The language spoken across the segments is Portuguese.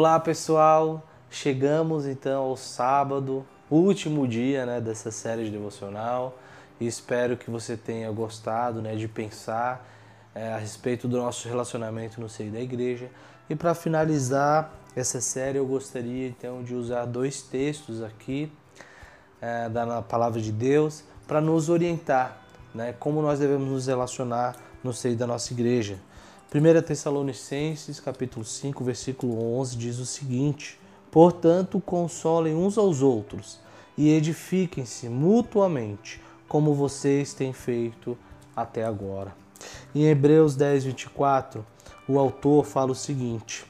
Olá pessoal, chegamos então ao sábado, último dia né, dessa série de devocional e espero que você tenha gostado né, de pensar é, a respeito do nosso relacionamento no seio da igreja. E para finalizar essa série, eu gostaria então de usar dois textos aqui é, da palavra de Deus para nos orientar né, como nós devemos nos relacionar no seio da nossa igreja. 1 Tessalonicenses, capítulo 5, versículo 11, diz o seguinte: Portanto, consolem uns aos outros e edifiquem-se mutuamente, como vocês têm feito até agora. Em Hebreus 10, 24, o autor fala o seguinte: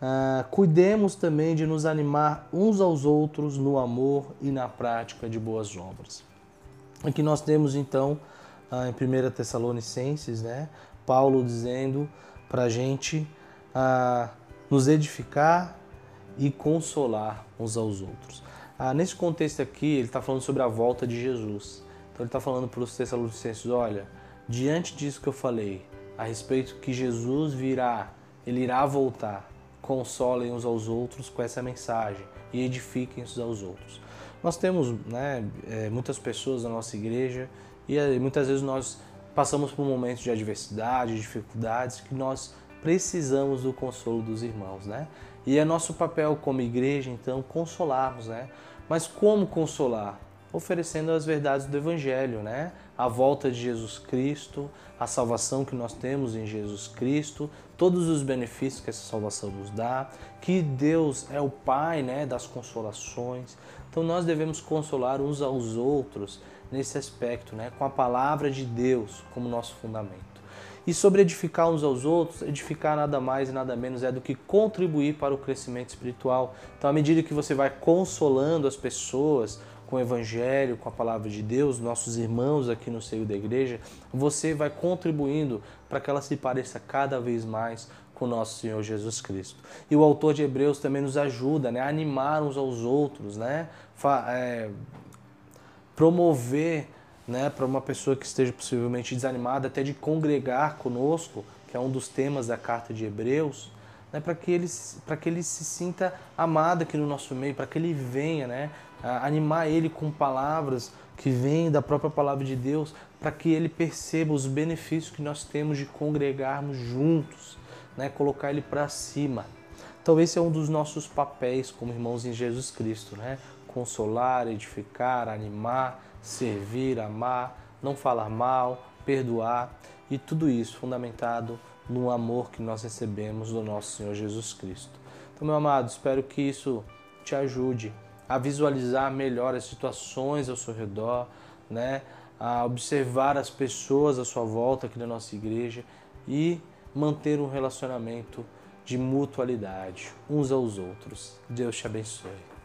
ah, Cuidemos também de nos animar uns aos outros no amor e na prática de boas obras. Aqui nós temos então, ah, em 1 Tessalonicenses, né, Paulo dizendo para a gente ah, nos edificar e consolar uns aos outros. Ah, nesse contexto aqui, ele está falando sobre a volta de Jesus. Então ele está falando para os Tessalonicenses, olha, diante disso que eu falei, a respeito que Jesus virá, ele irá voltar, consolem uns aos outros com essa mensagem e edifiquem uns aos outros. Nós temos né, eh, muitas pessoas na nossa igreja e eh, muitas vezes nós passamos por momentos de adversidade, de dificuldades, que nós precisamos do consolo dos irmãos, né? E é nosso papel como igreja, então, consolarmos, né? Mas como consolar? Oferecendo as verdades do Evangelho, né? A volta de Jesus Cristo, a salvação que nós temos em Jesus Cristo, todos os benefícios que essa salvação nos dá, que Deus é o Pai, né, das consolações. Então nós devemos consolar uns aos outros nesse aspecto, né? com a palavra de Deus como nosso fundamento. E sobre edificar uns aos outros, edificar nada mais e nada menos é do que contribuir para o crescimento espiritual. Então, à medida que você vai consolando as pessoas com o Evangelho, com a palavra de Deus, nossos irmãos aqui no seio da igreja, você vai contribuindo para que ela se pareça cada vez mais com nosso Senhor Jesus Cristo. E o autor de Hebreus também nos ajuda né, a animar uns aos outros, né? É, promover né, para uma pessoa que esteja possivelmente desanimada até de congregar conosco, que é um dos temas da carta de Hebreus, né, para que, ele, que ele se sinta amado aqui no nosso meio, para que ele venha, né, animar ele com palavras que vêm da própria palavra de Deus, para que ele perceba os benefícios que nós temos de congregarmos juntos, né, colocar ele para cima. Então esse é um dos nossos papéis como irmãos em Jesus Cristo, né? Consolar, edificar, animar, servir, amar, não falar mal, perdoar e tudo isso fundamentado no amor que nós recebemos do nosso Senhor Jesus Cristo. Então, meu amado, espero que isso te ajude a visualizar melhor as situações ao seu redor, né? a observar as pessoas à sua volta aqui na nossa igreja e manter um relacionamento de mutualidade uns aos outros. Deus te abençoe.